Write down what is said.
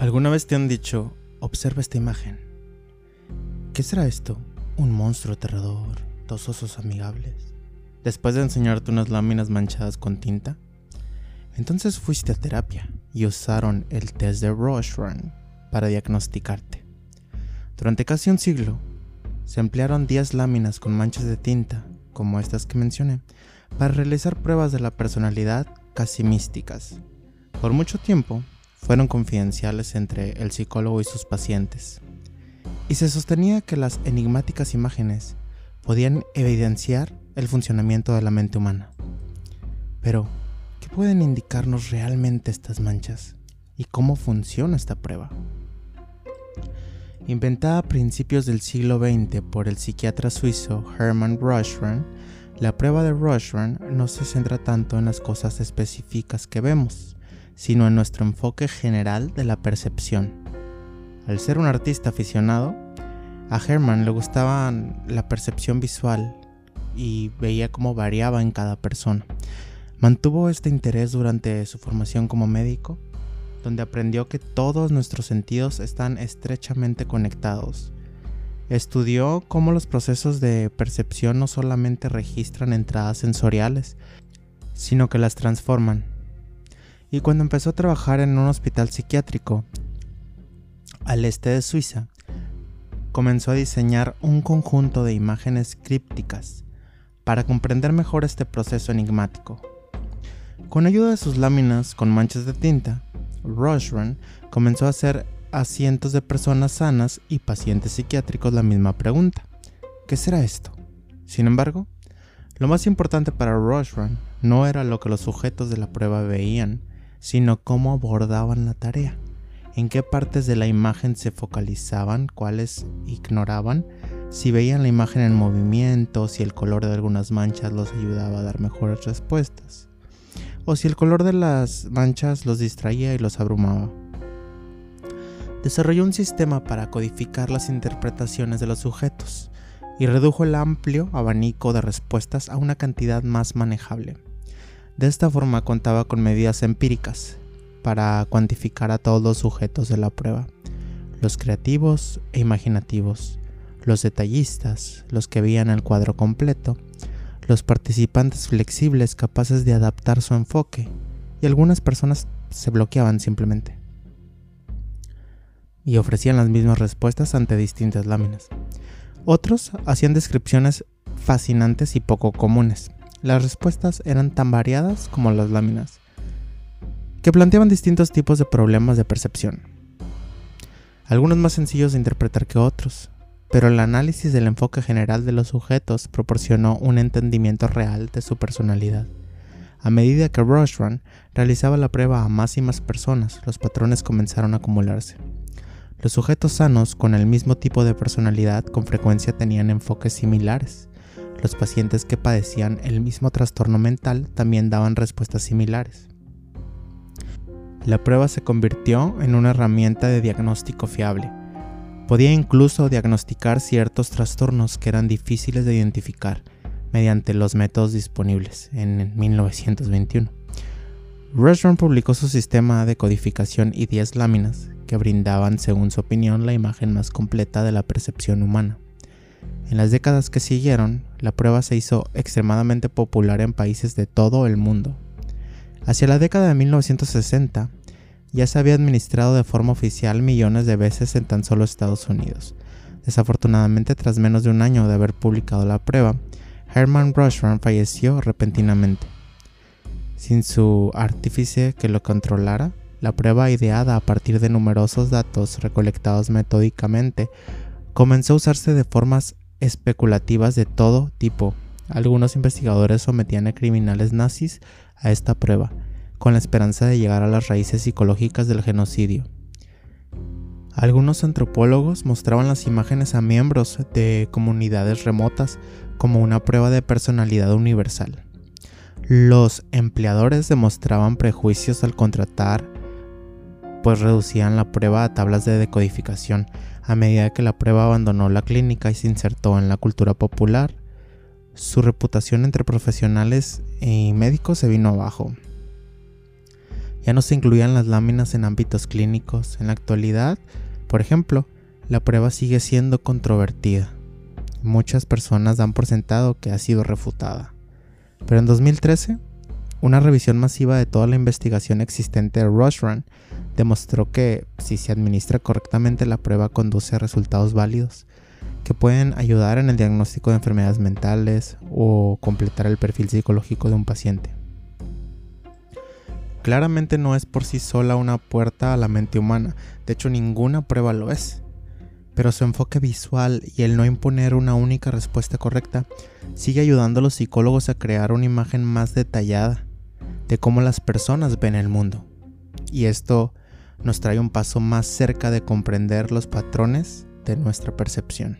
¿Alguna vez te han dicho, observa esta imagen? ¿Qué será esto? ¿Un monstruo aterrador? ¿Dos osos amigables? Después de enseñarte unas láminas manchadas con tinta, entonces fuiste a terapia y usaron el test de Rorschach para diagnosticarte. Durante casi un siglo, se emplearon 10 láminas con manchas de tinta, como estas que mencioné, para realizar pruebas de la personalidad casi místicas. Por mucho tiempo, fueron confidenciales entre el psicólogo y sus pacientes, y se sostenía que las enigmáticas imágenes podían evidenciar el funcionamiento de la mente humana. Pero, ¿qué pueden indicarnos realmente estas manchas? ¿Y cómo funciona esta prueba? Inventada a principios del siglo XX por el psiquiatra suizo Hermann Rorschach, la prueba de Rorschach no se centra tanto en las cosas específicas que vemos, sino en nuestro enfoque general de la percepción. Al ser un artista aficionado, a Herman le gustaba la percepción visual y veía cómo variaba en cada persona. Mantuvo este interés durante su formación como médico, donde aprendió que todos nuestros sentidos están estrechamente conectados. Estudió cómo los procesos de percepción no solamente registran entradas sensoriales, sino que las transforman y cuando empezó a trabajar en un hospital psiquiátrico al este de Suiza, comenzó a diseñar un conjunto de imágenes crípticas para comprender mejor este proceso enigmático. Con ayuda de sus láminas con manchas de tinta, Rorschach comenzó a hacer a cientos de personas sanas y pacientes psiquiátricos la misma pregunta. ¿Qué será esto? Sin embargo, lo más importante para Rorschach no era lo que los sujetos de la prueba veían, sino cómo abordaban la tarea, en qué partes de la imagen se focalizaban, cuáles ignoraban, si veían la imagen en movimiento, si el color de algunas manchas los ayudaba a dar mejores respuestas, o si el color de las manchas los distraía y los abrumaba. Desarrolló un sistema para codificar las interpretaciones de los sujetos y redujo el amplio abanico de respuestas a una cantidad más manejable. De esta forma contaba con medidas empíricas para cuantificar a todos los sujetos de la prueba, los creativos e imaginativos, los detallistas, los que veían el cuadro completo, los participantes flexibles capaces de adaptar su enfoque, y algunas personas se bloqueaban simplemente. Y ofrecían las mismas respuestas ante distintas láminas. Otros hacían descripciones fascinantes y poco comunes, las respuestas eran tan variadas como las láminas, que planteaban distintos tipos de problemas de percepción, algunos más sencillos de interpretar que otros, pero el análisis del enfoque general de los sujetos proporcionó un entendimiento real de su personalidad. A medida que Rorschach realizaba la prueba a más y más personas, los patrones comenzaron a acumularse. Los sujetos sanos con el mismo tipo de personalidad con frecuencia tenían enfoques similares, los pacientes que padecían el mismo trastorno mental también daban respuestas similares. La prueba se convirtió en una herramienta de diagnóstico fiable. Podía incluso diagnosticar ciertos trastornos que eran difíciles de identificar mediante los métodos disponibles en 1921. Restaurant publicó su sistema de codificación y 10 láminas que brindaban, según su opinión, la imagen más completa de la percepción humana. En las décadas que siguieron, la prueba se hizo extremadamente popular en países de todo el mundo. Hacia la década de 1960, ya se había administrado de forma oficial millones de veces en tan solo Estados Unidos. Desafortunadamente, tras menos de un año de haber publicado la prueba, Herman Rorschach falleció repentinamente. Sin su artífice que lo controlara, la prueba ideada a partir de numerosos datos recolectados metódicamente comenzó a usarse de formas especulativas de todo tipo. Algunos investigadores sometían a criminales nazis a esta prueba, con la esperanza de llegar a las raíces psicológicas del genocidio. Algunos antropólogos mostraban las imágenes a miembros de comunidades remotas como una prueba de personalidad universal. Los empleadores demostraban prejuicios al contratar, pues reducían la prueba a tablas de decodificación a medida que la prueba abandonó la clínica y se insertó en la cultura popular, su reputación entre profesionales y médicos se vino abajo. Ya no se incluían las láminas en ámbitos clínicos. En la actualidad, por ejemplo, la prueba sigue siendo controvertida. Muchas personas dan por sentado que ha sido refutada. Pero en 2013, una revisión masiva de toda la investigación existente de Run demostró que si se administra correctamente la prueba conduce a resultados válidos que pueden ayudar en el diagnóstico de enfermedades mentales o completar el perfil psicológico de un paciente. Claramente no es por sí sola una puerta a la mente humana, de hecho ninguna prueba lo es. Pero su enfoque visual y el no imponer una única respuesta correcta sigue ayudando a los psicólogos a crear una imagen más detallada de cómo las personas ven el mundo. Y esto nos trae un paso más cerca de comprender los patrones de nuestra percepción.